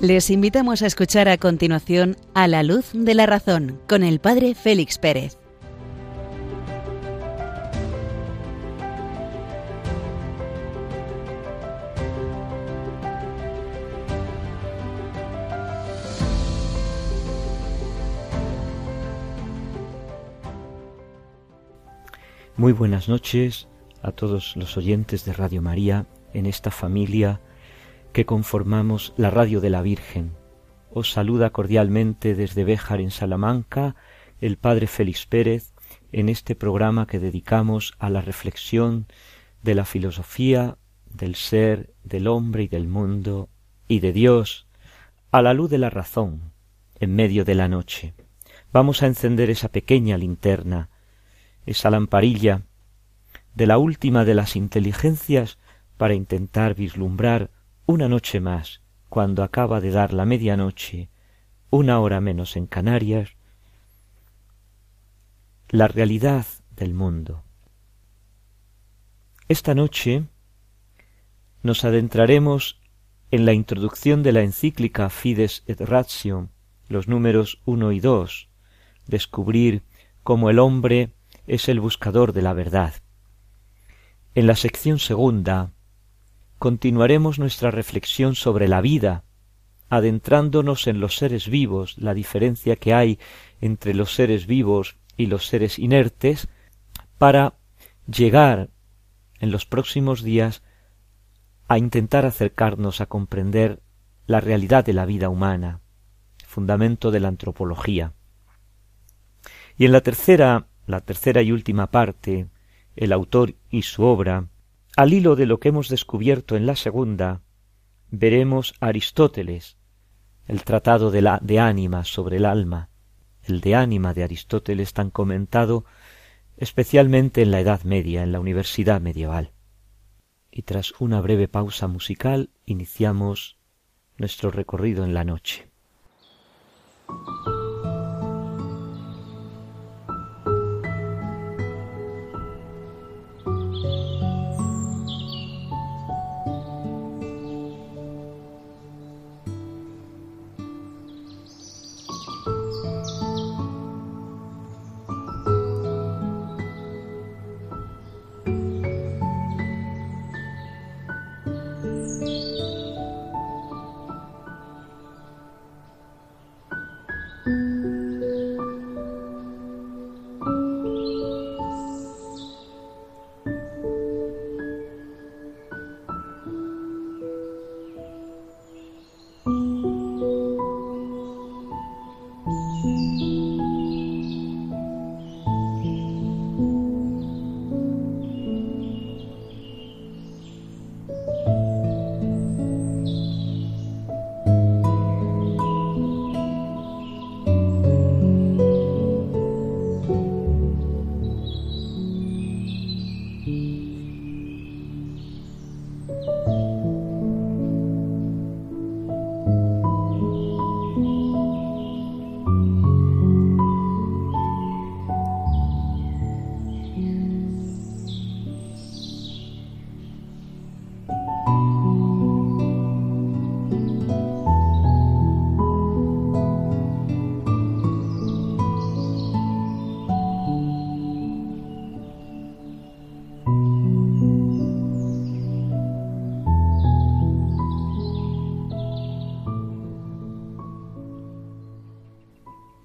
Les invitamos a escuchar a continuación A la luz de la razón con el Padre Félix Pérez. Muy buenas noches a todos los oyentes de Radio María en esta familia que conformamos la radio de la Virgen. Os saluda cordialmente desde Béjar en Salamanca el Padre Félix Pérez en este programa que dedicamos a la reflexión de la filosofía, del ser, del hombre y del mundo y de Dios a la luz de la razón en medio de la noche. Vamos a encender esa pequeña linterna, esa lamparilla de la última de las inteligencias para intentar vislumbrar una noche más, cuando acaba de dar la medianoche, una hora menos en Canarias, la realidad del mundo. Esta noche nos adentraremos en la introducción de la encíclica Fides et Ratio, los números uno y dos, descubrir cómo el hombre es el buscador de la verdad. En la sección segunda continuaremos nuestra reflexión sobre la vida, adentrándonos en los seres vivos, la diferencia que hay entre los seres vivos y los seres inertes, para llegar en los próximos días a intentar acercarnos a comprender la realidad de la vida humana, fundamento de la antropología. Y en la tercera, la tercera y última parte, el autor y su obra, al hilo de lo que hemos descubierto en la segunda, veremos Aristóteles, el tratado de, la, de ánima sobre el alma, el de ánima de Aristóteles tan comentado especialmente en la Edad Media, en la Universidad medieval. Y tras una breve pausa musical iniciamos nuestro recorrido en la noche.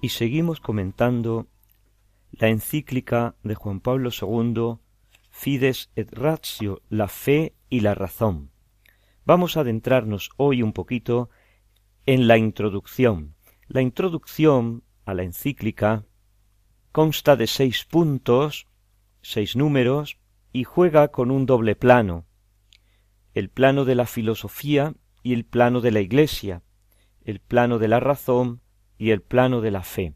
Y seguimos comentando la encíclica de Juan Pablo II Fides et Ratio, la fe y la razón. Vamos a adentrarnos hoy un poquito en la introducción. La introducción a la encíclica consta de seis puntos, seis números, y juega con un doble plano, el plano de la filosofía y el plano de la Iglesia, el plano de la razón y el plano de la fe.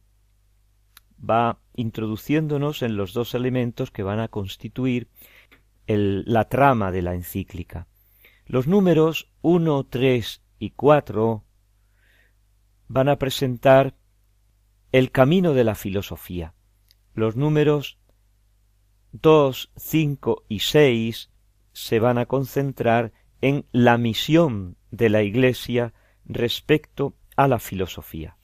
Va introduciéndonos en los dos elementos que van a constituir la trama de la encíclica. Los números uno, tres y cuatro van a presentar el camino de la filosofía. Los números dos, cinco y seis se van a concentrar en la misión de la Iglesia respecto a la filosofía.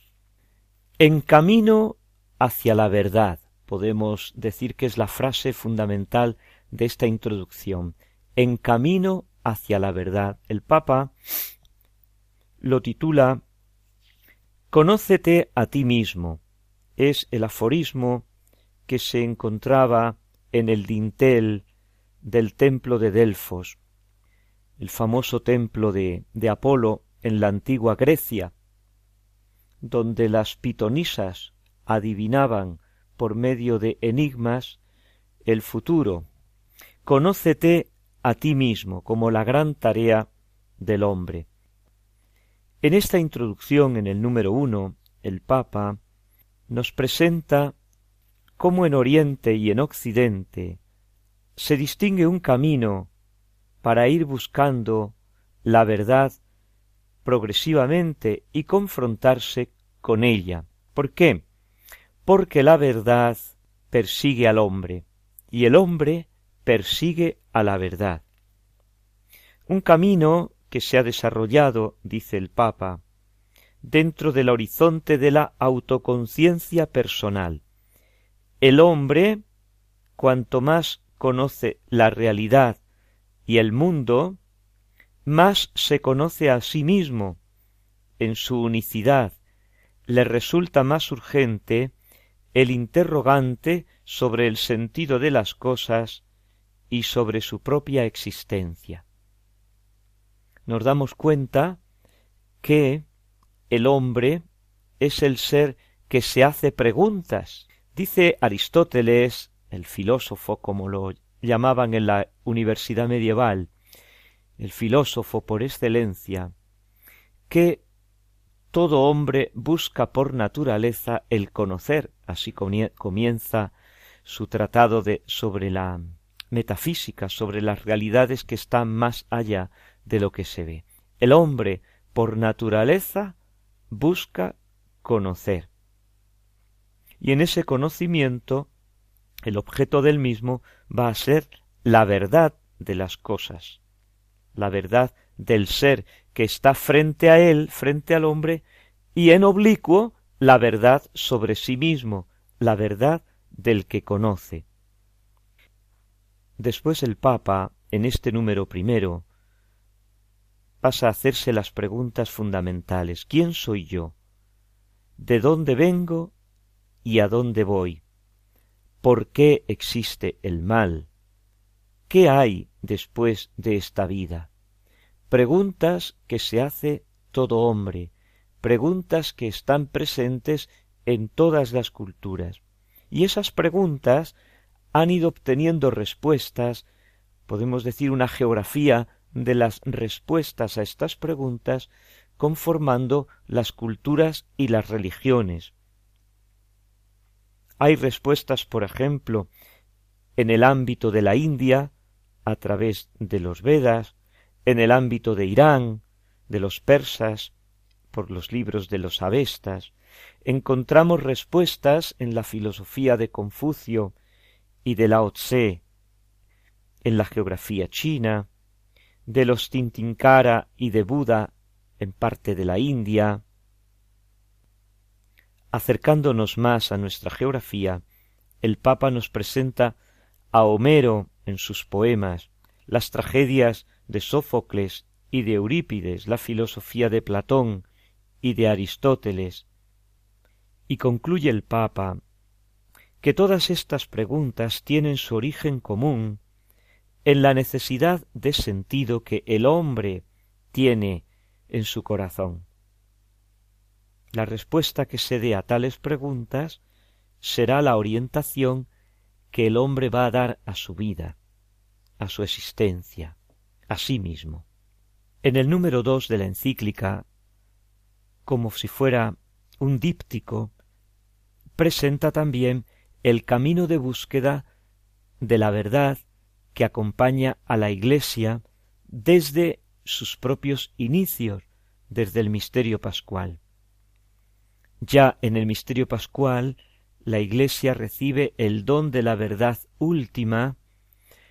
En camino hacia la verdad, podemos decir que es la frase fundamental de esta introducción. En camino hacia la verdad. El Papa lo titula Conócete a ti mismo. Es el aforismo que se encontraba en el dintel del templo de Delfos, el famoso templo de, de Apolo en la antigua Grecia, donde las pitonisas adivinaban por medio de enigmas el futuro. Conócete a ti mismo como la gran tarea del hombre. En esta introducción, en el número uno, el Papa nos presenta cómo en Oriente y en Occidente se distingue un camino para ir buscando la verdad progresivamente y confrontarse con ella. ¿Por qué? Porque la verdad persigue al hombre y el hombre persigue a la verdad. Un camino que se ha desarrollado, dice el Papa, dentro del horizonte de la autoconciencia personal. El hombre, cuanto más conoce la realidad y el mundo, más se conoce a sí mismo en su unicidad, le resulta más urgente el interrogante sobre el sentido de las cosas y sobre su propia existencia. Nos damos cuenta que el hombre es el ser que se hace preguntas. Dice Aristóteles, el filósofo como lo llamaban en la universidad medieval, el filósofo por excelencia, que todo hombre busca por naturaleza el conocer, así comienza su tratado de sobre la metafísica, sobre las realidades que están más allá de lo que se ve. El hombre, por naturaleza, busca conocer. Y en ese conocimiento, el objeto del mismo va a ser la verdad de las cosas, la verdad del ser que está frente a él, frente al hombre, y en oblicuo la verdad sobre sí mismo, la verdad del que conoce. Después el Papa, en este número primero, pasa a hacerse las preguntas fundamentales. ¿Quién soy yo? ¿De dónde vengo y a dónde voy? ¿Por qué existe el mal? ¿Qué hay después de esta vida? Preguntas que se hace todo hombre, preguntas que están presentes en todas las culturas. Y esas preguntas han ido obteniendo respuestas, podemos decir una geografía de las respuestas a estas preguntas, conformando las culturas y las religiones. Hay respuestas, por ejemplo, en el ámbito de la India, a través de los Vedas, en el ámbito de Irán, de los persas, por los libros de los Avestas, encontramos respuestas en la filosofía de Confucio y de Lao Tse, en la geografía china, de los Tintinkara y de Buda en parte de la India. Acercándonos más a nuestra geografía, el Papa nos presenta a Homero en sus poemas, las tragedias de Sófocles y de Eurípides, la filosofía de Platón y de Aristóteles, y concluye el Papa que todas estas preguntas tienen su origen común en la necesidad de sentido que el hombre tiene en su corazón. La respuesta que se dé a tales preguntas será la orientación que el hombre va a dar a su vida, a su existencia, a sí mismo. En el número dos de la encíclica, como si fuera un díptico, presenta también el camino de búsqueda de la verdad que acompaña a la Iglesia desde sus propios inicios, desde el misterio pascual. Ya en el misterio pascual, la Iglesia recibe el don de la verdad última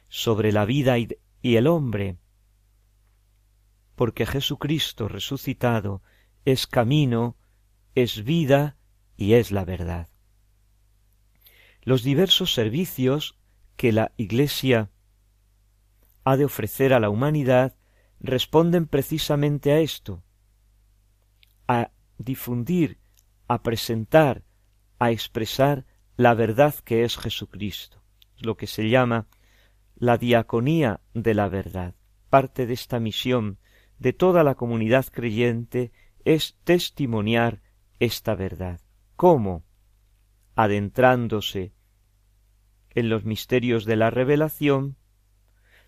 sobre la vida y el hombre, porque Jesucristo resucitado es camino, es vida y es la verdad. Los diversos servicios que la Iglesia ha de ofrecer a la humanidad responden precisamente a esto, a difundir, a presentar, a expresar la verdad que es Jesucristo, lo que se llama la diaconía de la verdad. Parte de esta misión de toda la comunidad creyente es testimoniar esta verdad. ¿Cómo? Adentrándose en los misterios de la revelación,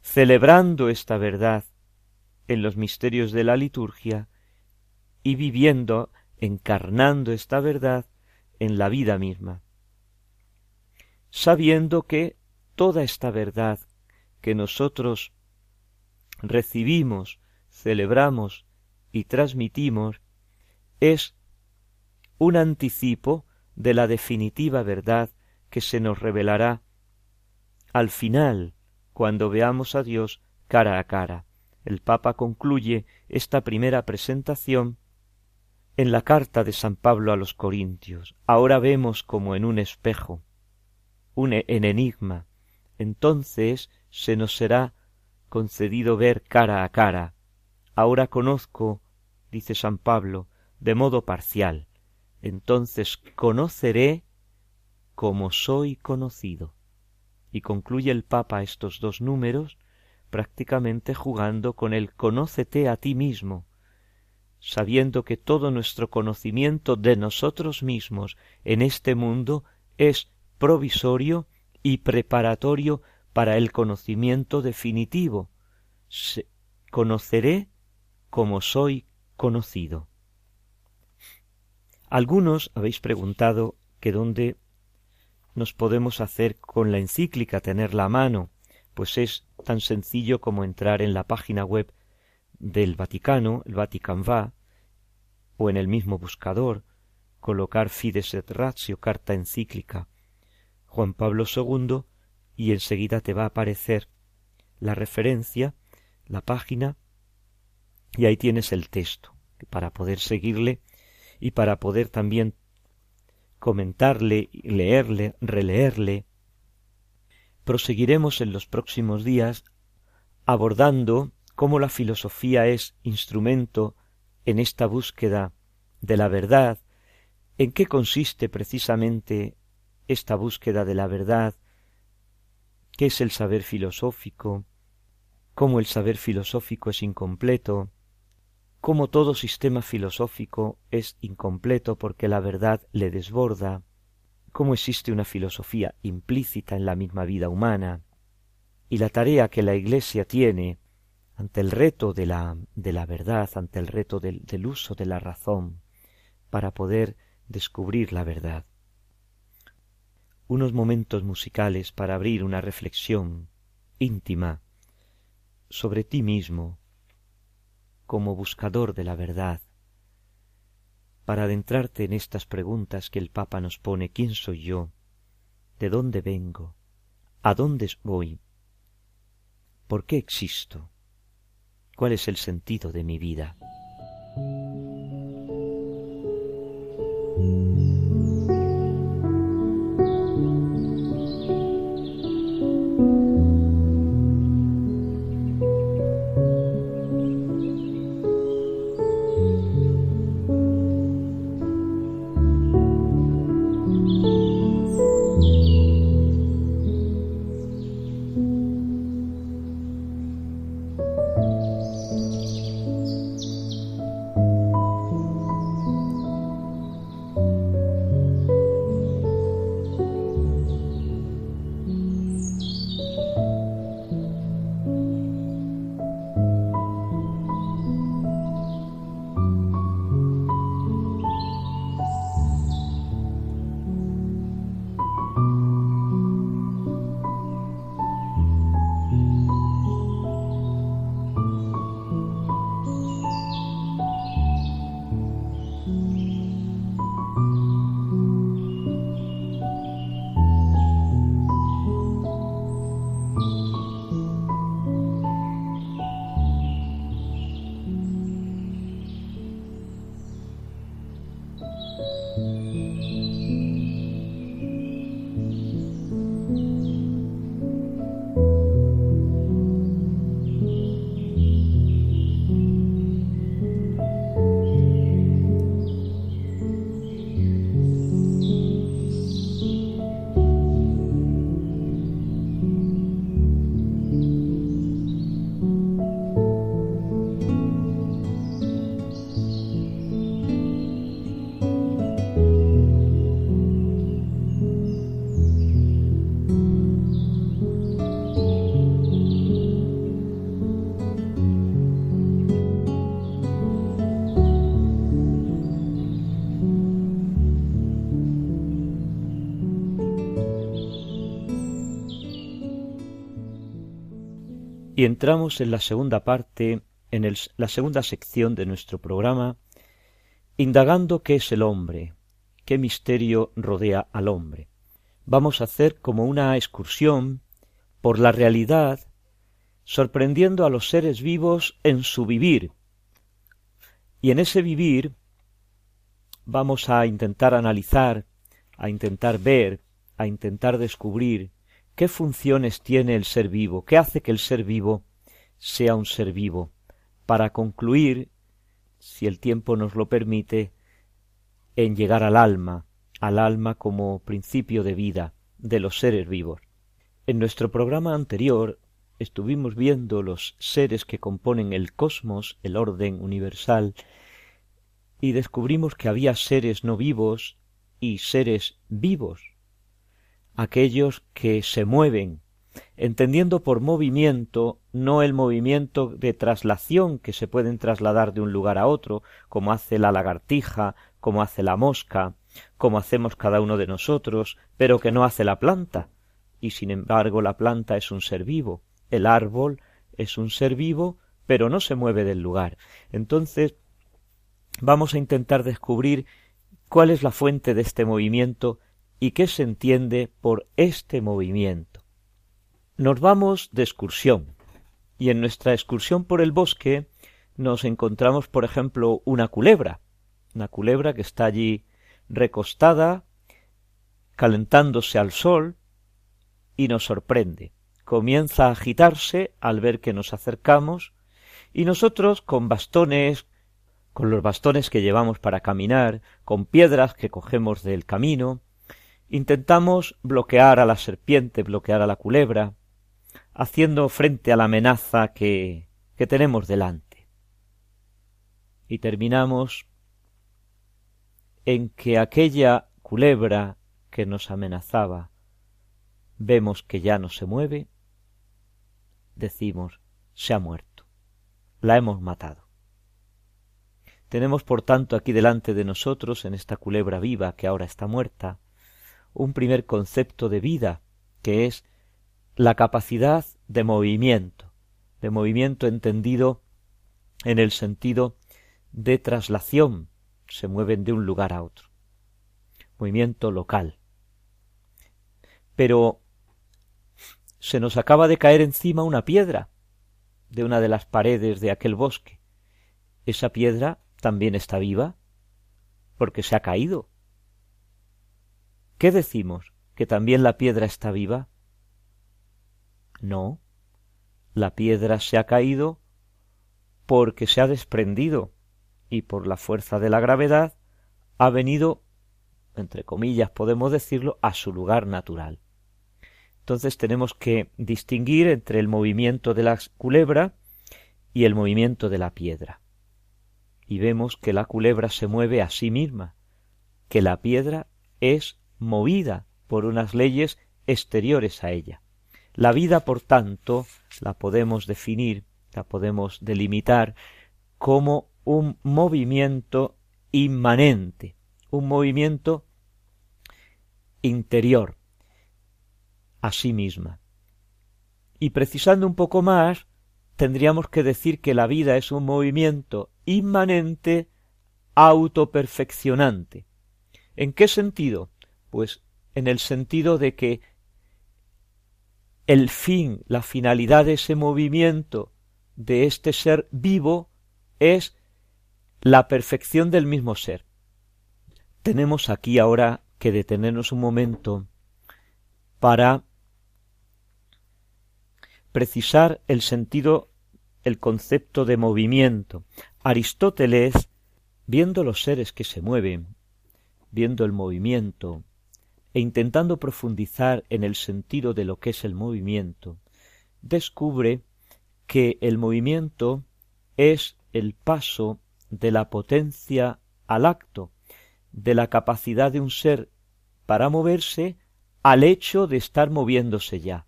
celebrando esta verdad en los misterios de la liturgia y viviendo, encarnando esta verdad en la vida misma, sabiendo que toda esta verdad que nosotros recibimos, celebramos y transmitimos es un anticipo de la definitiva verdad que se nos revelará al final, cuando veamos a Dios cara a cara. El Papa concluye esta primera presentación en la carta de San Pablo a los Corintios. Ahora vemos como en un espejo, un e-, en enigma. Entonces se nos será concedido ver cara a cara. Ahora conozco, dice San Pablo, de modo parcial. Entonces conoceré como soy conocido. Y concluye el Papa estos dos números prácticamente jugando con el conócete a ti mismo, sabiendo que todo nuestro conocimiento de nosotros mismos en este mundo es provisorio y preparatorio para el conocimiento definitivo. conoceré como soy conocido. Algunos habéis preguntado que dónde nos podemos hacer con la encíclica, tenerla a mano, pues es tan sencillo como entrar en la página web del Vaticano, el Vatican Va, o en el mismo buscador, colocar Fides et Ratio, carta encíclica, Juan Pablo II, y enseguida te va a aparecer la referencia, la página, y ahí tienes el texto, para poder seguirle y para poder también comentarle, leerle, releerle. Proseguiremos en los próximos días abordando cómo la filosofía es instrumento en esta búsqueda de la verdad, en qué consiste precisamente esta búsqueda de la verdad, qué es el saber filosófico, cómo el saber filosófico es incompleto, cómo todo sistema filosófico es incompleto porque la verdad le desborda, cómo existe una filosofía implícita en la misma vida humana, y la tarea que la Iglesia tiene ante el reto de la, de la verdad, ante el reto del, del uso de la razón, para poder descubrir la verdad unos momentos musicales para abrir una reflexión íntima sobre ti mismo como buscador de la verdad, para adentrarte en estas preguntas que el Papa nos pone ¿quién soy yo? ¿De dónde vengo? ¿A dónde voy? ¿Por qué existo? ¿Cuál es el sentido de mi vida? Entramos en la segunda parte, en la segunda sección de nuestro programa, indagando qué es el hombre, qué misterio rodea al hombre. Vamos a hacer como una excursión por la realidad, sorprendiendo a los seres vivos en su vivir. Y en ese vivir vamos a intentar analizar, a intentar ver, a intentar descubrir qué funciones tiene el ser vivo, qué hace que el ser vivo sea un ser vivo, para concluir, si el tiempo nos lo permite, en llegar al alma, al alma como principio de vida de los seres vivos. En nuestro programa anterior estuvimos viendo los seres que componen el cosmos, el orden universal, y descubrimos que había seres no vivos y seres vivos, aquellos que se mueven, entendiendo por movimiento no el movimiento de traslación que se pueden trasladar de un lugar a otro, como hace la lagartija, como hace la mosca, como hacemos cada uno de nosotros, pero que no hace la planta, y sin embargo la planta es un ser vivo, el árbol es un ser vivo, pero no se mueve del lugar. Entonces, vamos a intentar descubrir cuál es la fuente de este movimiento y qué se entiende por este movimiento. Nos vamos de excursión, y en nuestra excursión por el bosque nos encontramos, por ejemplo, una culebra, una culebra que está allí recostada, calentándose al sol, y nos sorprende. Comienza a agitarse al ver que nos acercamos, y nosotros con bastones, con los bastones que llevamos para caminar, con piedras que cogemos del camino, intentamos bloquear a la serpiente, bloquear a la culebra, haciendo frente a la amenaza que, que tenemos delante. Y terminamos en que aquella culebra que nos amenazaba vemos que ya no se mueve, decimos se ha muerto, la hemos matado. Tenemos por tanto aquí delante de nosotros, en esta culebra viva que ahora está muerta, un primer concepto de vida, que es la capacidad de movimiento, de movimiento entendido en el sentido de traslación, se mueven de un lugar a otro. Movimiento local. Pero se nos acaba de caer encima una piedra de una de las paredes de aquel bosque. Esa piedra también está viva porque se ha caído. ¿Qué decimos? ¿Que también la piedra está viva? No, la piedra se ha caído porque se ha desprendido y por la fuerza de la gravedad ha venido, entre comillas podemos decirlo, a su lugar natural. Entonces tenemos que distinguir entre el movimiento de la culebra y el movimiento de la piedra. Y vemos que la culebra se mueve a sí misma, que la piedra es movida por unas leyes exteriores a ella. La vida, por tanto, la podemos definir, la podemos delimitar como un movimiento inmanente, un movimiento interior a sí misma. Y precisando un poco más, tendríamos que decir que la vida es un movimiento inmanente autoperfeccionante. ¿En qué sentido? Pues en el sentido de que el fin, la finalidad de ese movimiento de este ser vivo es la perfección del mismo ser. Tenemos aquí ahora que detenernos un momento para precisar el sentido, el concepto de movimiento. Aristóteles, viendo los seres que se mueven, viendo el movimiento, e intentando profundizar en el sentido de lo que es el movimiento, descubre que el movimiento es el paso de la potencia al acto, de la capacidad de un ser para moverse al hecho de estar moviéndose ya,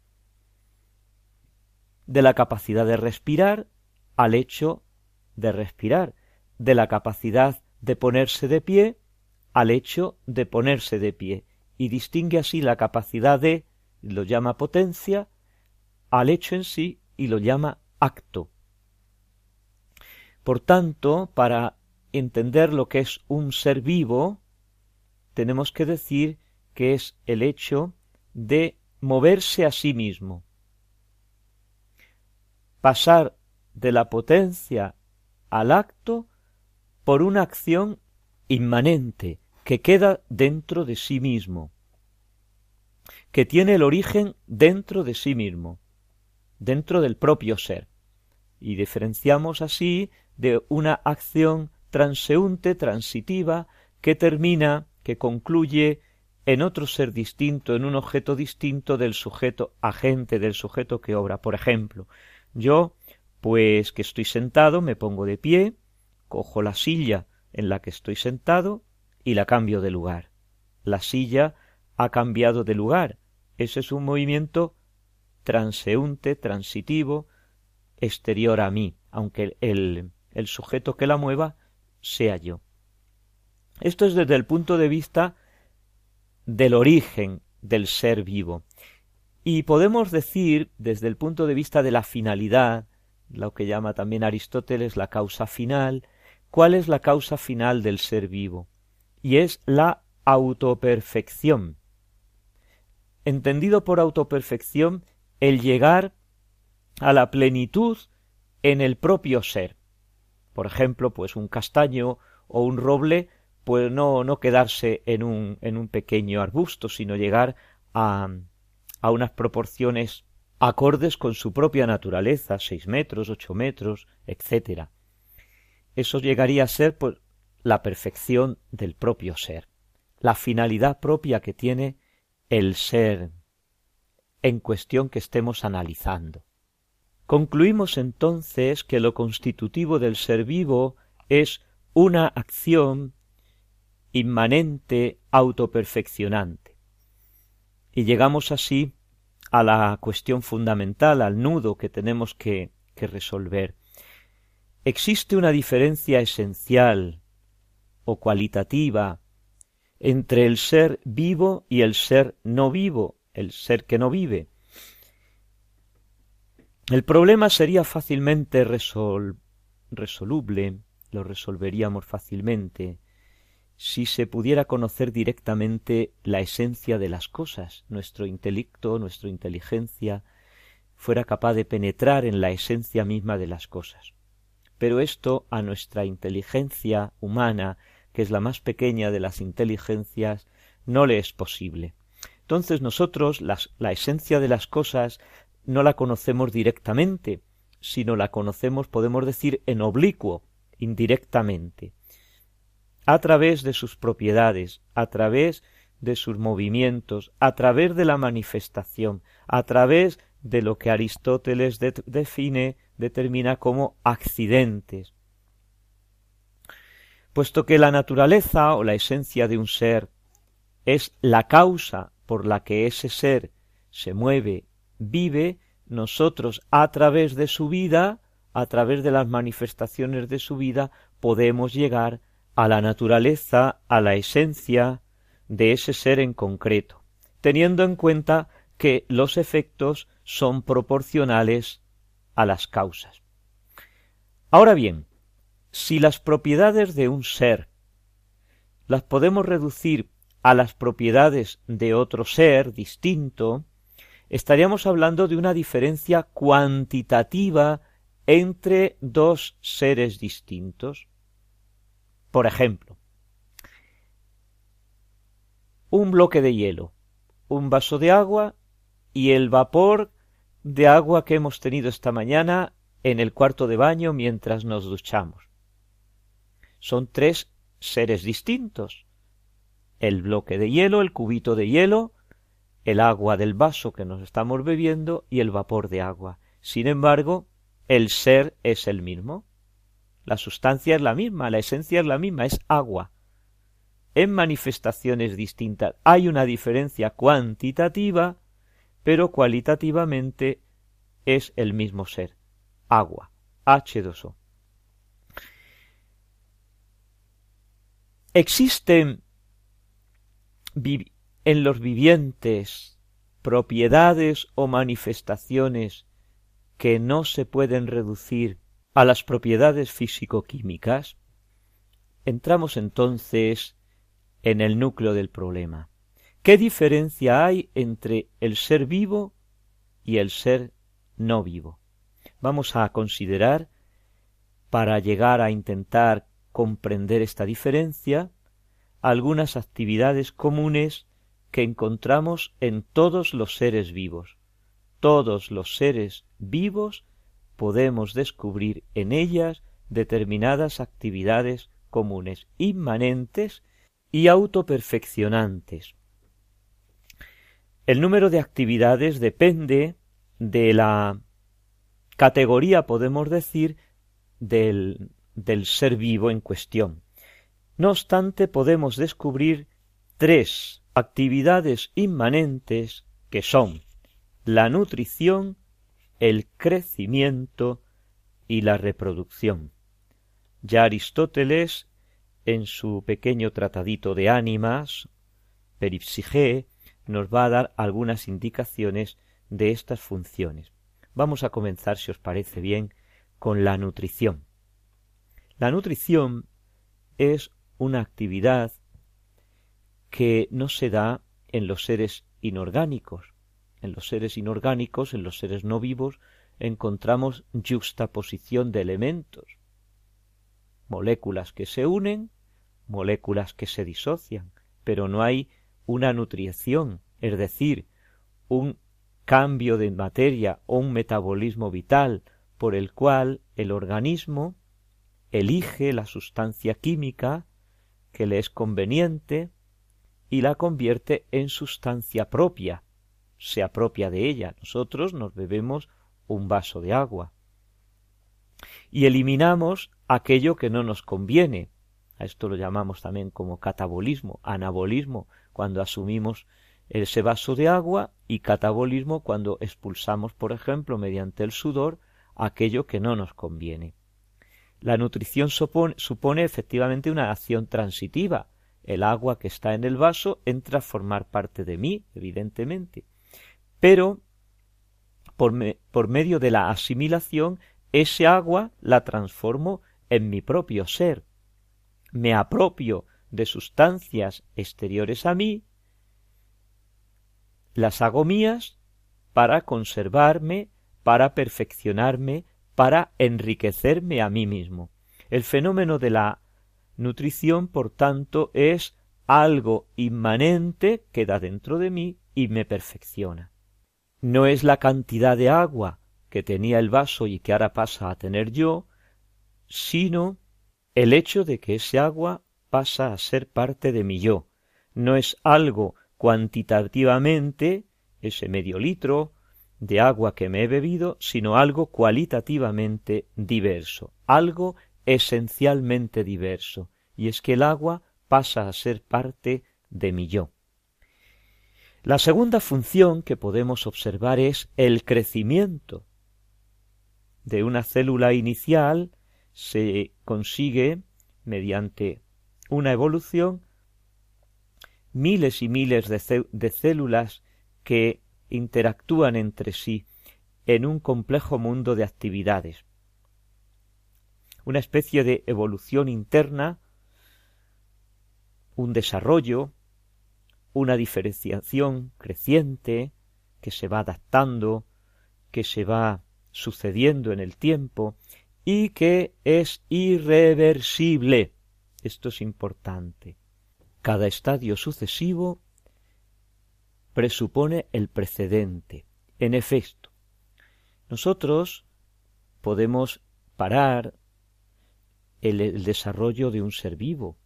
de la capacidad de respirar al hecho de respirar, de la capacidad de ponerse de pie al hecho de ponerse de pie, y distingue así la capacidad de, lo llama potencia, al hecho en sí y lo llama acto. Por tanto, para entender lo que es un ser vivo, tenemos que decir que es el hecho de moverse a sí mismo, pasar de la potencia al acto por una acción inmanente que queda dentro de sí mismo, que tiene el origen dentro de sí mismo, dentro del propio ser. Y diferenciamos así de una acción transeúnte, transitiva, que termina, que concluye en otro ser distinto, en un objeto distinto del sujeto agente, del sujeto que obra. Por ejemplo, yo, pues que estoy sentado, me pongo de pie, cojo la silla en la que estoy sentado y la cambio de lugar. La silla ha cambiado de lugar. Ese es un movimiento transeúnte, transitivo, exterior a mí, aunque el, el sujeto que la mueva sea yo. Esto es desde el punto de vista del origen del ser vivo. Y podemos decir, desde el punto de vista de la finalidad, lo que llama también Aristóteles la causa final, cuál es la causa final del ser vivo. Y es la autoperfección. Entendido por autoperfección, el llegar a la plenitud en el propio ser. Por ejemplo, pues un castaño o un roble, pues no, no quedarse en un, en un pequeño arbusto, sino llegar a, a unas proporciones acordes con su propia naturaleza, seis metros, ocho metros, etc. Eso llegaría a ser pues, la perfección del propio ser, la finalidad propia que tiene el ser en cuestión que estemos analizando. Concluimos entonces que lo constitutivo del ser vivo es una acción inmanente autoperfeccionante. Y llegamos así a la cuestión fundamental, al nudo que tenemos que, que resolver. Existe una diferencia esencial o cualitativa entre el ser vivo y el ser no vivo, el ser que no vive. El problema sería fácilmente resoluble, lo resolveríamos fácilmente, si se pudiera conocer directamente la esencia de las cosas, nuestro intelecto, nuestra inteligencia, fuera capaz de penetrar en la esencia misma de las cosas. Pero esto a nuestra inteligencia humana, que es la más pequeña de las inteligencias, no le es posible. Entonces nosotros la esencia de las cosas no la conocemos directamente, sino la conocemos, podemos decir, en oblicuo, indirectamente, a través de sus propiedades, a través de sus movimientos, a través de la manifestación, a través de lo que Aristóteles define, determina como accidentes. Puesto que la naturaleza o la esencia de un ser es la causa por la que ese ser se mueve vive, nosotros a través de su vida, a través de las manifestaciones de su vida, podemos llegar a la naturaleza, a la esencia de ese ser en concreto, teniendo en cuenta que los efectos son proporcionales a las causas. Ahora bien, si las propiedades de un ser las podemos reducir a las propiedades de otro ser distinto, estaríamos hablando de una diferencia cuantitativa entre dos seres distintos. Por ejemplo, un bloque de hielo, un vaso de agua y el vapor de agua que hemos tenido esta mañana en el cuarto de baño mientras nos duchamos. Son tres seres distintos. El bloque de hielo, el cubito de hielo, el agua del vaso que nos estamos bebiendo y el vapor de agua. Sin embargo, el ser es el mismo. La sustancia es la misma, la esencia es la misma, es agua. En manifestaciones distintas hay una diferencia cuantitativa, pero cualitativamente es el mismo ser, agua, H2O. Existen en los vivientes propiedades o manifestaciones que no se pueden reducir a las propiedades físico-químicas, entramos entonces en el núcleo del problema. ¿Qué diferencia hay entre el ser vivo y el ser no vivo? Vamos a considerar, para llegar a intentar comprender esta diferencia, algunas actividades comunes que encontramos en todos los seres vivos. Todos los seres vivos podemos descubrir en ellas determinadas actividades comunes, inmanentes y autoperfeccionantes. El número de actividades depende de la categoría, podemos decir, del, del ser vivo en cuestión. No obstante, podemos descubrir tres actividades inmanentes que son la nutrición, el crecimiento y la reproducción. Ya Aristóteles, en su pequeño tratadito de ánimas, Peripsigé, nos va a dar algunas indicaciones de estas funciones. Vamos a comenzar, si os parece bien, con la nutrición. La nutrición es una actividad que no se da en los seres inorgánicos. En los seres inorgánicos, en los seres no vivos, encontramos juxtaposición de elementos, moléculas que se unen, moléculas que se disocian, pero no hay una nutrición, es decir, un cambio de materia o un metabolismo vital por el cual el organismo elige la sustancia química que le es conveniente y la convierte en sustancia propia, se apropia de ella. Nosotros nos bebemos un vaso de agua y eliminamos aquello que no nos conviene. A esto lo llamamos también como catabolismo, anabolismo, cuando asumimos ese vaso de agua y catabolismo cuando expulsamos, por ejemplo, mediante el sudor, aquello que no nos conviene. La nutrición supone, efectivamente una acción transitiva. El agua que está en el vaso entra a formar parte de mí, evidentemente. Pero por, por medio de la asimilación, ese agua la transformo en mi propio ser. Me apropio de sustancias exteriores a mí, las hago mías para conservarme, para perfeccionarme, para enriquecerme a mí mismo. El fenómeno de la nutrición, por tanto, es algo inmanente que da dentro de mí y me perfecciona. No es la cantidad de agua que tenía el vaso y que ahora pasa a tener yo, sino el hecho de que ese agua pasa a ser parte de mi yo. No es algo cuantitativamente, ese medio litro, de agua que me he bebido, sino algo cualitativamente diverso, algo esencialmente diverso, y es que el agua pasa a ser parte de mi yo. La segunda función que podemos observar es el crecimiento. De una célula inicial se consigue, mediante una evolución, miles y miles de, células que interactúan entre sí en un complejo mundo de actividades. Una especie de evolución interna, un desarrollo, una diferenciación creciente que se va adaptando, que se va sucediendo en el tiempo y que es irreversible. Esto es importante. Cada estadio sucesivo presupone el precedente. En efecto, nosotros podemos parar el, desarrollo de un ser vivo.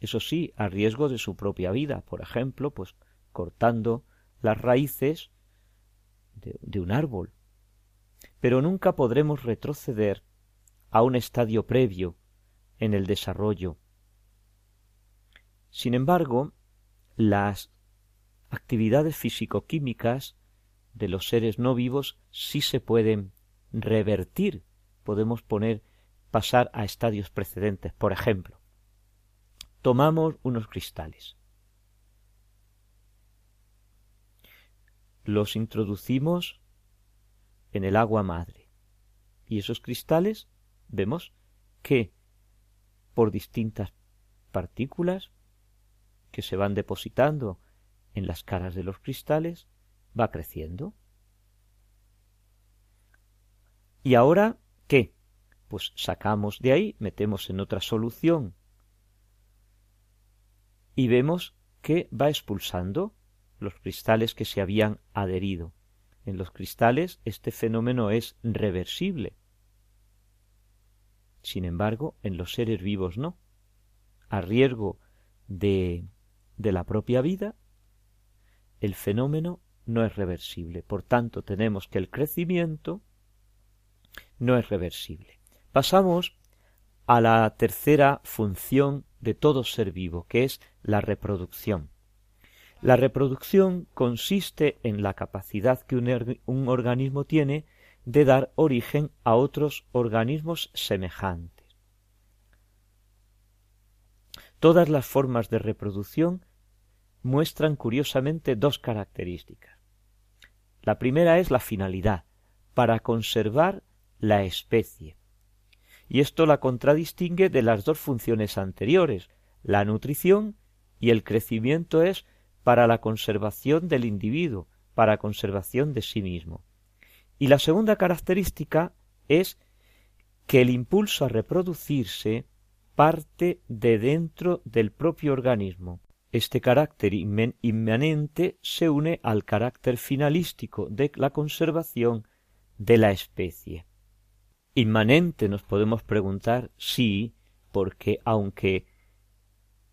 Eso sí, a riesgo de su propia vida, por ejemplo, pues cortando las raíces de un árbol. Pero nunca podremos retroceder a un estadio previo en el desarrollo. Sin embargo, las actividades físico-químicas de los seres no vivos sí se pueden revertir, podemos poner pasar a estadios precedentes. Por ejemplo, tomamos unos cristales, los introducimos en el agua madre. Y esos cristales vemos que por distintas partículas que se van depositando en las caras de los cristales va creciendo. Y ahora, ¿qué? Pues sacamos de ahí, metemos en otra solución y vemos que va expulsando los cristales que se habían adherido. En los cristales este fenómeno es reversible. Sin embargo, en los seres vivos no. A riesgo de, de la propia vida, el fenómeno no es reversible. Por tanto, tenemos que el crecimiento no es reversible. Pasamos a la tercera función de todo ser vivo, que es la reproducción. La reproducción consiste en la capacidad que un, organismo tiene de dar origen a otros organismos semejantes. Todas las formas de reproducción muestran curiosamente dos características. La primera es la finalidad, para conservar la especie. Y esto la contradistingue de las dos funciones anteriores, la nutrición y el crecimiento es para la conservación del individuo, para conservación de sí mismo. Y la segunda característica es que el impulso a reproducirse parte de dentro del propio organismo. Este carácter inmanente se une al carácter finalístico de la conservación de la especie. Inmanente nos podemos preguntar sí, porque aunque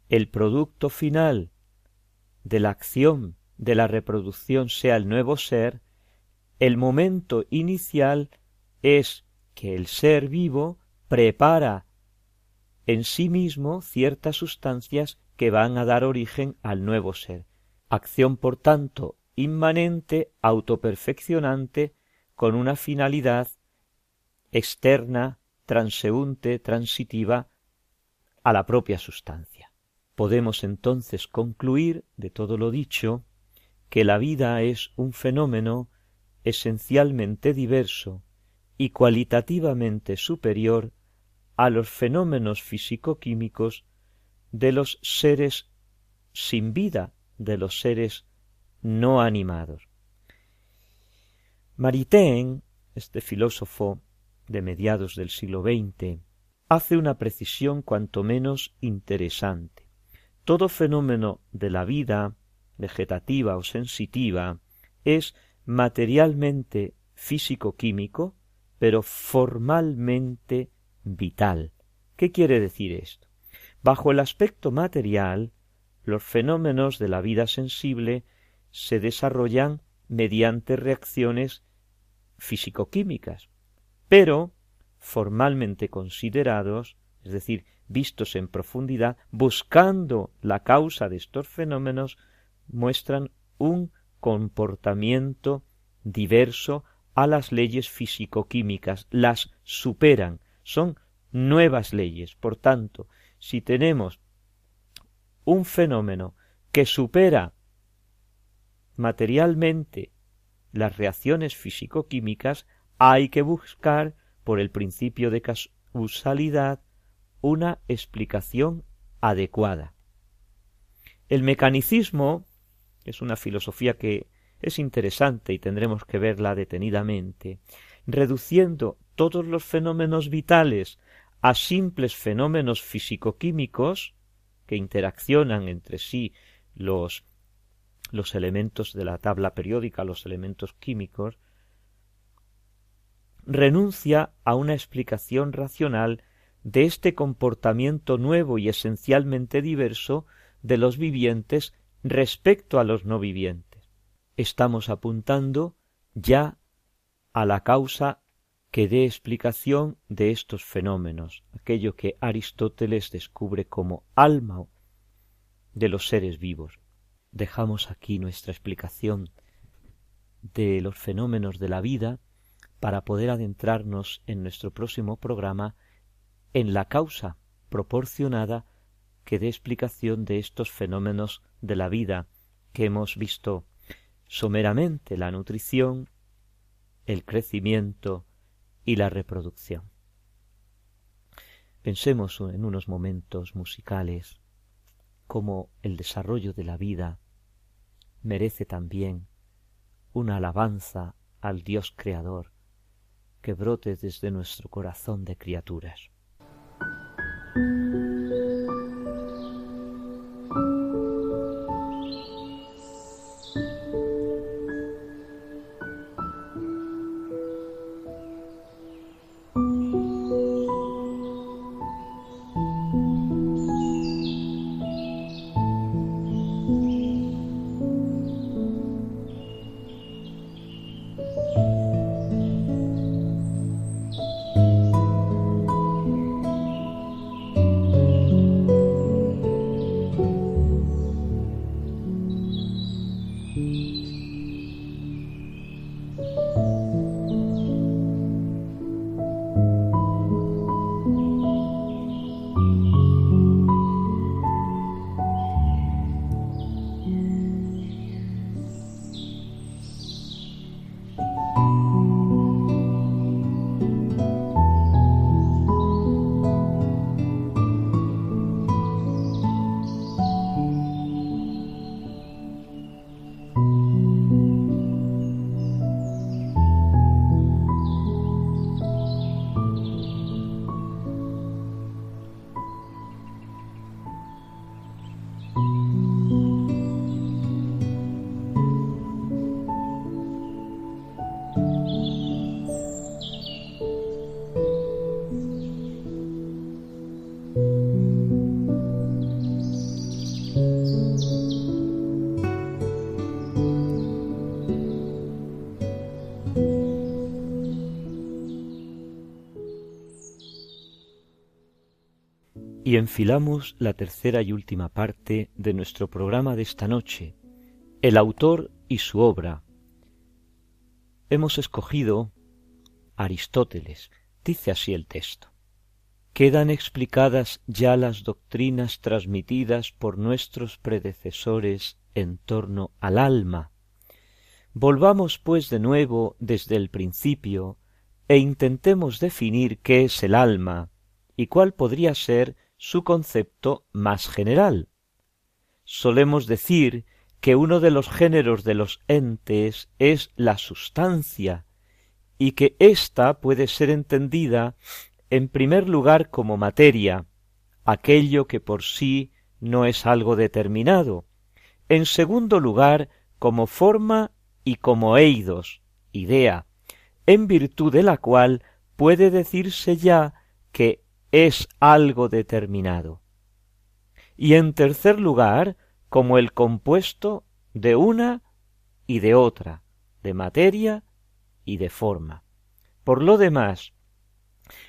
el producto final de la acción de la reproducción sea el nuevo ser, el momento inicial es que el ser vivo prepara en sí mismo ciertas sustancias que van a dar origen al nuevo ser. Acción, por tanto, inmanente, autoperfeccionante, con una finalidad externa, transeúnte, transitiva, a la propia sustancia. Podemos entonces concluir de todo lo dicho que la vida es un fenómeno esencialmente diverso y cualitativamente superior a los fenómenos físico-químicos de los seres sin vida, de los seres no animados. Maritain, este filósofo de mediados del siglo XX, hace una precisión cuanto menos interesante. Todo fenómeno de la vida, vegetativa o sensitiva, es materialmente físico-químico, pero formalmente vital. ¿Qué quiere decir esto? Bajo el aspecto material, los fenómenos de la vida sensible se desarrollan mediante reacciones físico-químicas, pero formalmente considerados, es decir, vistos en profundidad, buscando la causa de estos fenómenos, muestran un comportamiento diverso a las leyes físico-químicas, las superan, son nuevas leyes. Por tanto, si tenemos un fenómeno que supera materialmente las reacciones físico-químicas, hay que buscar por el principio de causalidad una explicación adecuada. El mecanicismo es una filosofía que es interesante y tendremos que verla detenidamente, reduciendo todos los fenómenos vitales a simples fenómenos físico-químicos que interaccionan entre sí los, los elementos de la tabla periódica, los elementos químicos, renuncia a una explicación racional de este comportamiento nuevo y esencialmente diverso de los vivientes respecto a los no vivientes. Estamos apuntando ya a la causa que dé explicación de estos fenómenos, aquello que Aristóteles descubre como alma de los seres vivos. Dejamos aquí nuestra explicación de los fenómenos de la vida para poder adentrarnos en nuestro próximo programa en la causa proporcionada que dé explicación de estos fenómenos de la vida que hemos visto someramente la nutrición, el crecimiento y la reproducción. Pensemos en unos momentos musicales como el desarrollo de la vida merece también una alabanza al Dios Creador que brote desde nuestro corazón de criaturas. Y enfilamos la tercera y última parte de nuestro programa de esta noche, el autor y su obra. Hemos escogido Aristóteles, dice así el texto. Quedan explicadas ya las doctrinas transmitidas por nuestros predecesores en torno al alma. Volvamos pues de nuevo desde el principio e intentemos definir qué es el alma y cuál podría ser su concepto más general. Solemos decir que uno de los géneros de los entes es la sustancia, y que ésta puede ser entendida en primer lugar como materia, aquello que por sí no es algo determinado, en segundo lugar como forma y como eidos, idea, en virtud de la cual puede decirse ya que es algo determinado. Y en tercer lugar, como el compuesto de una y de otra, de materia y de forma. Por lo demás,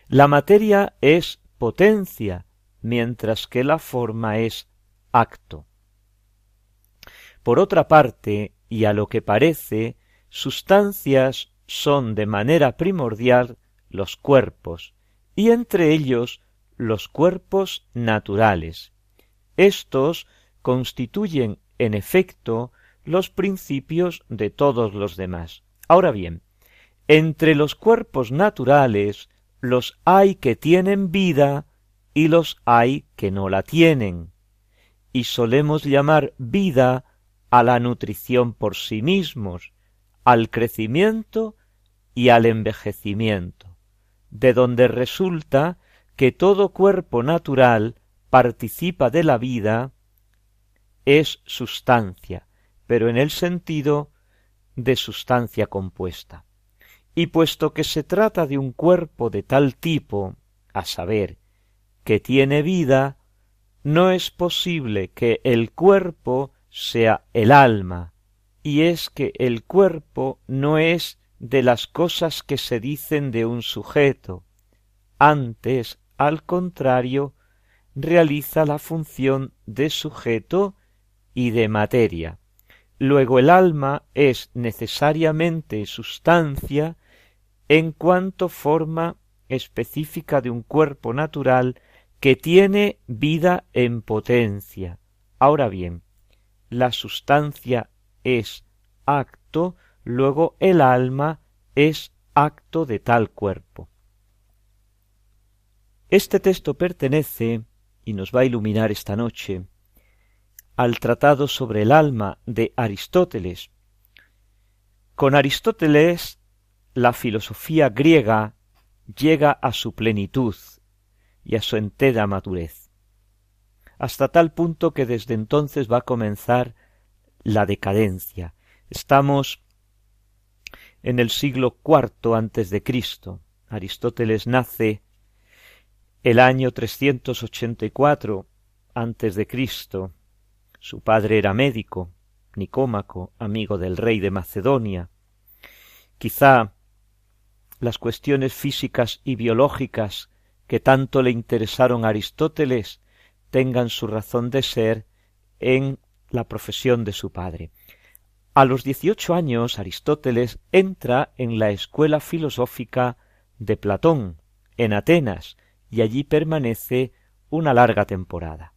la materia es potencia, mientras que la forma es acto. Por otra parte, y a lo que parece, sustancias son de manera primordial los cuerpos, y entre ellos los cuerpos naturales. Estos constituyen, en efecto, los principios de todos los demás. Ahora bien, entre los cuerpos naturales los hay que tienen vida y los hay que no la tienen. Y solemos llamar vida a la nutrición por sí mismos, al crecimiento y al envejecimiento de donde resulta que todo cuerpo natural participa de la vida, es sustancia, pero en el sentido de sustancia compuesta. Y puesto que se trata de un cuerpo de tal tipo, a saber, que tiene vida, no es posible que el cuerpo sea el alma, y es que el cuerpo no es de las cosas que se dicen de un sujeto, antes, al contrario, realiza la función de sujeto y de materia. Luego el alma es necesariamente sustancia en cuanto forma específica de un cuerpo natural que tiene vida en potencia. Ahora bien, la sustancia es acto Luego el alma es acto de tal cuerpo. Este texto pertenece, y nos va a iluminar esta noche, al tratado sobre el alma de Aristóteles. Con Aristóteles la filosofía griega llega a su plenitud y a su entera madurez, hasta tal punto que desde entonces va a comenzar la decadencia. Estamos en el siglo IV antes de Cristo. Aristóteles nace el año 384 antes de Cristo. Su padre era médico, Nicómaco, amigo del rey de Macedonia. Quizá las cuestiones físicas y biológicas que tanto le interesaron a Aristóteles tengan su razón de ser en la profesión de su padre. A los dieciocho años Aristóteles entra en la escuela filosófica de Platón, en Atenas, y allí permanece una larga temporada,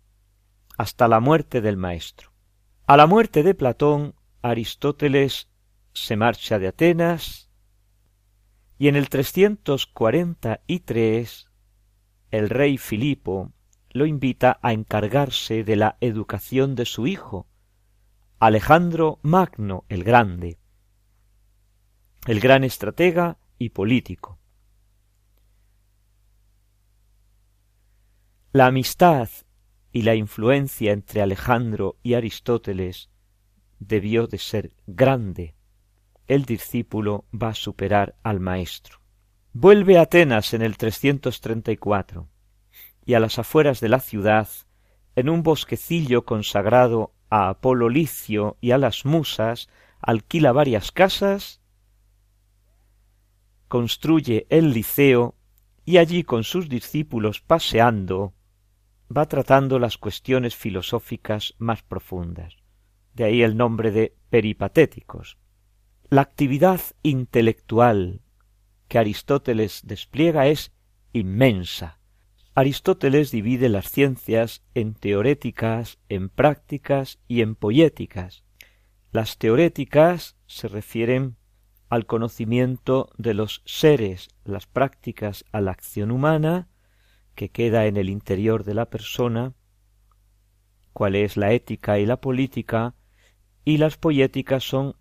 hasta la muerte del maestro. A la muerte de Platón, Aristóteles se marcha de Atenas, y en el 343 el rey Filipo lo invita a encargarse de la educación de su hijo, Alejandro Magno el Grande, el gran estratega y político. La amistad y la influencia entre Alejandro y Aristóteles debió de ser grande. El discípulo va a superar al maestro. Vuelve a Atenas en el 334 y a las afueras de la ciudad, en un bosquecillo consagrado a Apolo Licio y a las musas, alquila varias casas, construye el liceo y allí con sus discípulos paseando va tratando las cuestiones filosóficas más profundas. De ahí el nombre de peripatéticos. La actividad intelectual que Aristóteles despliega es inmensa. Aristóteles divide las ciencias en teoréticas, en prácticas y en poéticas. Las teoréticas se refieren al conocimiento de los seres, las prácticas a la acción humana, que queda en el interior de la persona, cuál es la ética y la política, y las poéticas son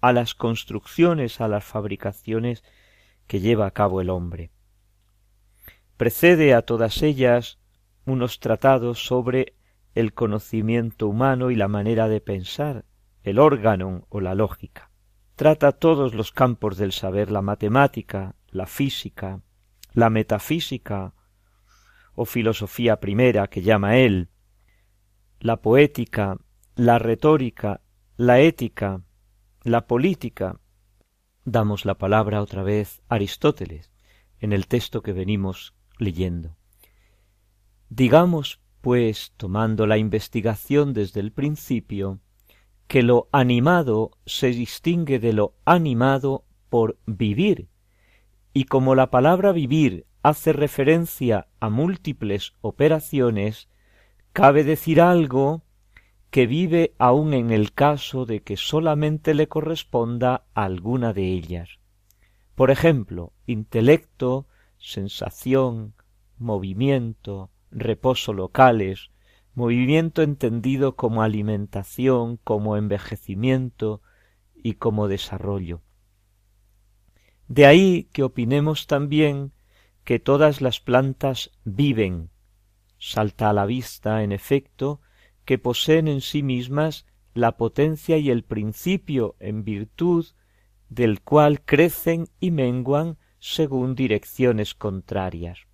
a las construcciones, a las fabricaciones que lleva a cabo el hombre. Precede a todas ellas unos tratados sobre el conocimiento humano y la manera de pensar, el órgano o la lógica. Trata todos los campos del saber, la matemática, la física, la metafísica o filosofía primera que llama él, la poética, la retórica, la ética, la política. Damos la palabra otra vez a Aristóteles en el texto que venimos leyendo. Digamos, pues, tomando la investigación desde el principio, que lo animado se distingue de lo animado por vivir, y como la palabra vivir hace referencia a múltiples operaciones, cabe decir algo que vive aun en el caso de que solamente le corresponda a alguna de ellas. Por ejemplo, intelecto sensación, movimiento, reposo locales, movimiento entendido como alimentación, como envejecimiento y como desarrollo. De ahí que opinemos también que todas las plantas viven. Salta a la vista, en efecto, que poseen en sí mismas la potencia y el principio en virtud del cual crecen y menguan según direcciones contrarias.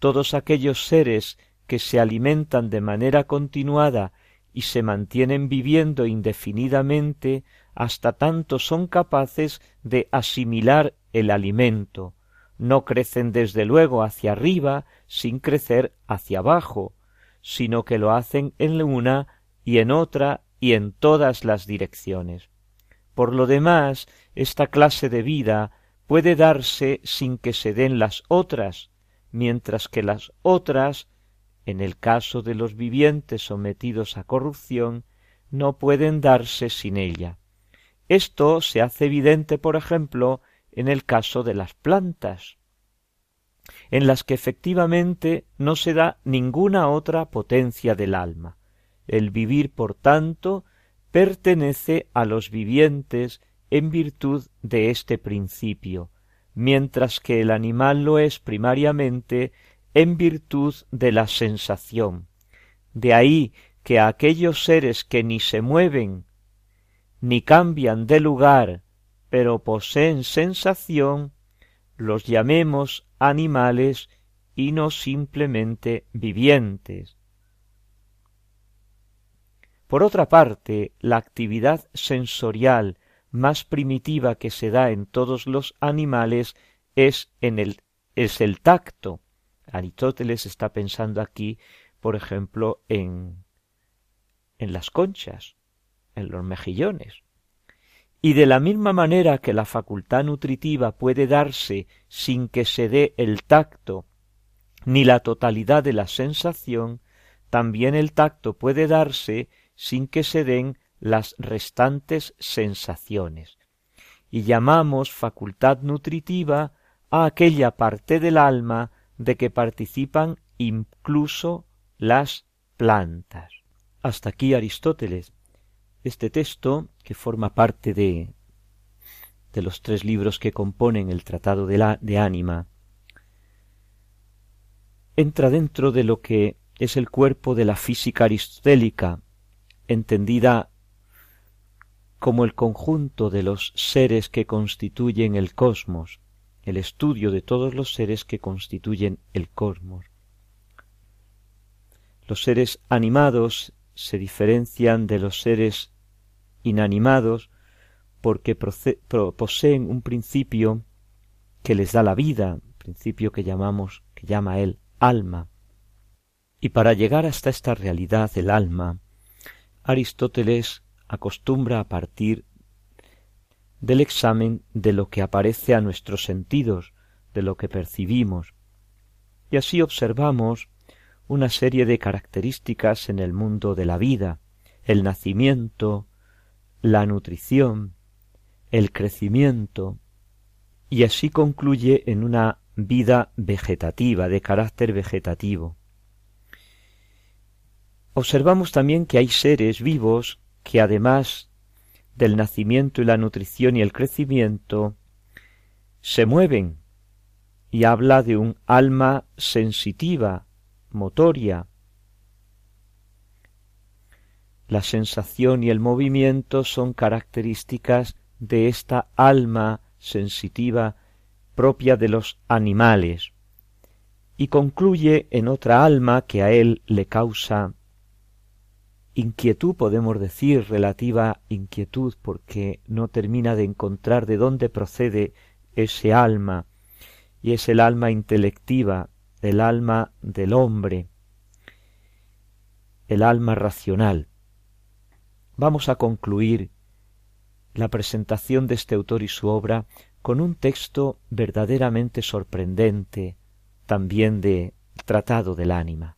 Todos aquellos seres que se alimentan de manera continuada y se mantienen viviendo indefinidamente hasta tanto son capaces de asimilar el alimento, no crecen desde luego hacia arriba sin crecer hacia abajo, sino que lo hacen en una y en otra y en todas las direcciones. Por lo demás, esta clase de vida puede darse sin que se den las otras, mientras que las otras, en el caso de los vivientes sometidos a corrupción, no pueden darse sin ella. Esto se hace evidente, por ejemplo, en el caso de las plantas, en las que efectivamente no se da ninguna otra potencia del alma. El vivir, por tanto, pertenece a los vivientes en virtud de este principio, mientras que el animal lo es primariamente en virtud de la sensación. De ahí que a aquellos seres que ni se mueven ni cambian de lugar, pero poseen sensación, los llamemos animales y no simplemente vivientes. Por otra parte, la actividad sensorial más primitiva que se da en todos los animales es en el es el tacto. Aristóteles está pensando aquí, por ejemplo, en en las conchas, en los mejillones. Y de la misma manera que la facultad nutritiva puede darse sin que se dé el tacto ni la totalidad de la sensación, también el tacto puede darse sin que se den las restantes sensaciones. Y llamamos facultad nutritiva a aquella parte del alma de que participan incluso las plantas. Hasta aquí Aristóteles. Este texto, que forma parte de, de los tres libros que componen el Tratado de, la, de Ánima, entra dentro de lo que es el cuerpo de la física aristotélica, entendida como el conjunto de los seres que constituyen el cosmos, el estudio de todos los seres que constituyen el cosmos. Los seres animados se diferencian de los seres inanimados porque poseen un principio que les da la vida, principio que llamamos, que llama él alma. Y para llegar hasta esta realidad del alma, Aristóteles acostumbra a partir del examen de lo que aparece a nuestros sentidos, de lo que percibimos. Y así observamos una serie de características en el mundo de la vida, el nacimiento, la nutrición, el crecimiento, y así concluye en una vida vegetativa, de carácter vegetativo. Observamos también que hay seres vivos que además del nacimiento y la nutrición y el crecimiento, se mueven y habla de un alma sensitiva, motoria. La sensación y el movimiento son características de esta alma sensitiva propia de los animales y concluye en otra alma que a él le causa inquietud, podemos decir, relativa inquietud, porque no termina de encontrar de dónde procede ese alma, y es el alma intelectiva, el alma del hombre, el alma racional. Vamos a concluir la presentación de este autor y su obra con un texto verdaderamente sorprendente, también de Tratado del Ánima.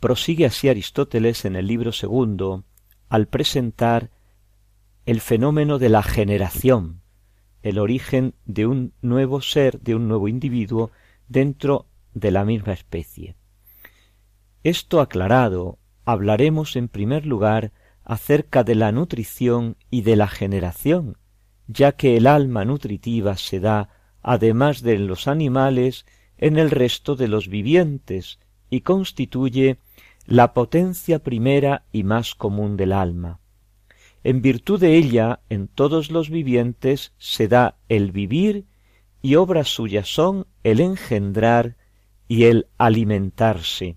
Prosigue así Aristóteles en el libro segundo al presentar el fenómeno de la generación, el origen de un nuevo ser, de un nuevo individuo dentro de la misma especie. Esto aclarado, hablaremos en primer lugar acerca de la nutrición y de la generación, ya que el alma nutritiva se da, además de en los animales, en el resto de los vivientes, y constituye la potencia primera y más común del alma. En virtud de ella, en todos los vivientes se da el vivir y obras suyas son el engendrar y el alimentarse.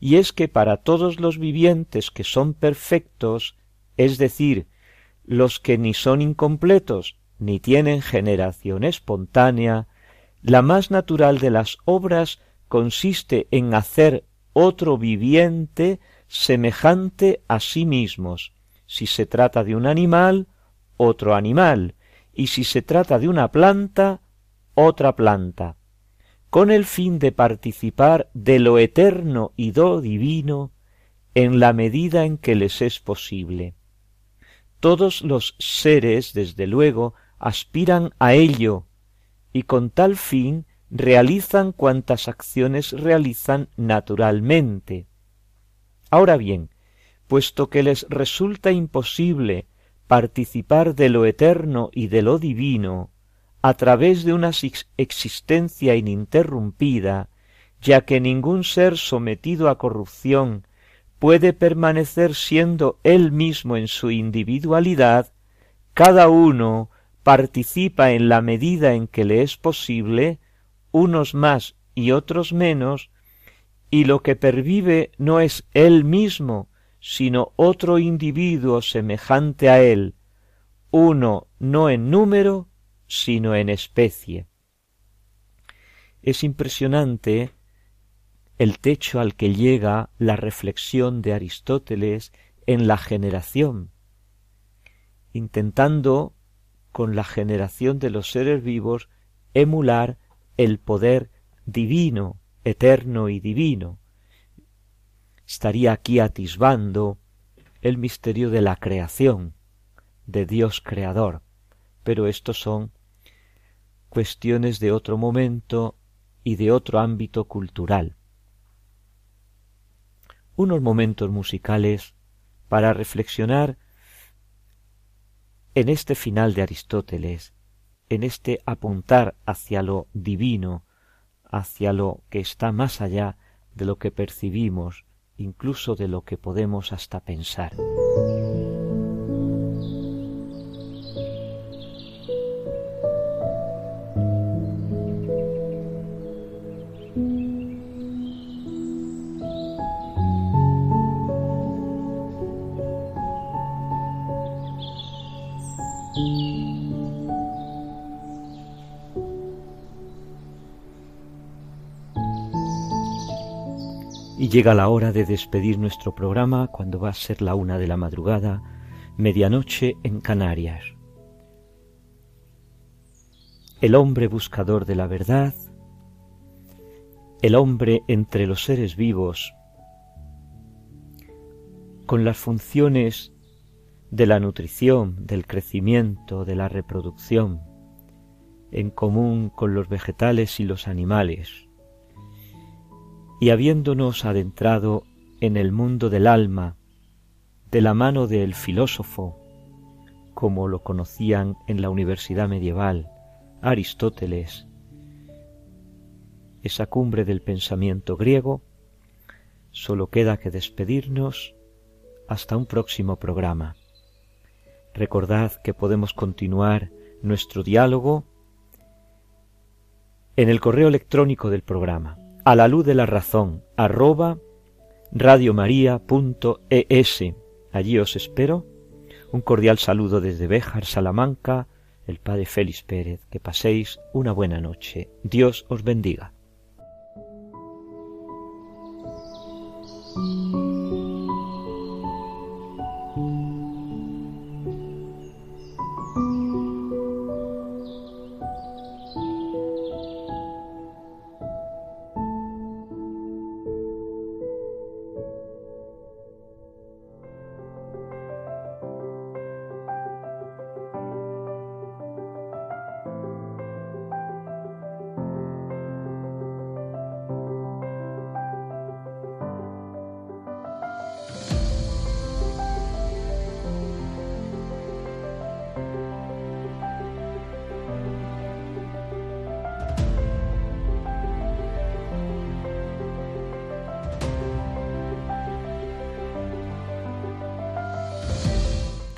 Y es que para todos los vivientes que son perfectos, es decir, los que ni son incompletos ni tienen generación espontánea, la más natural de las obras consiste en hacer otro viviente semejante a sí mismos. Si se trata de un animal, otro animal, y si se trata de una planta, otra planta con el fin de participar de lo eterno y do divino en la medida en que les es posible. Todos los seres, desde luego, aspiran a ello, y con tal fin realizan cuantas acciones realizan naturalmente. Ahora bien, puesto que les resulta imposible participar de lo eterno y de lo divino a través de una existencia ininterrumpida, ya que ningún ser sometido a corrupción puede permanecer siendo él mismo en su individualidad, cada uno participa en la medida en que le es posible, unos más y otros menos, y lo que pervive no es él mismo, sino otro individuo semejante a él, uno no en número, sino en especie. Es impresionante el techo al que llega la reflexión de Aristóteles en la generación, intentando con la generación de los seres vivos emular el poder divino, eterno y divino. Estaría aquí atisbando el misterio de la creación, de Dios creador, pero estos son cuestiones de otro momento y de otro ámbito cultural. Unos momentos musicales para reflexionar en este final de Aristóteles en este apuntar hacia lo divino, hacia lo que está más allá de lo que percibimos, incluso de lo que podemos hasta pensar. Llega la hora de despedir nuestro programa cuando va a ser la una de la madrugada, medianoche en Canarias. El hombre buscador de la verdad, el hombre entre los seres vivos, con las funciones de la nutrición, del crecimiento, de la reproducción, en común con los vegetales y los animales, y habiéndonos adentrado en el mundo del alma, de la mano del filósofo, como lo conocían en la universidad medieval, Aristóteles, esa cumbre del pensamiento griego, solo queda que despedirnos hasta un próximo programa. Recordad que podemos continuar nuestro diálogo en el correo electrónico del programa a la luz de la razón arroba radiomaria.es. Allí os espero. Un cordial saludo desde Béjar, Salamanca, el padre Félix Pérez. Que paséis una buena noche. Dios os bendiga.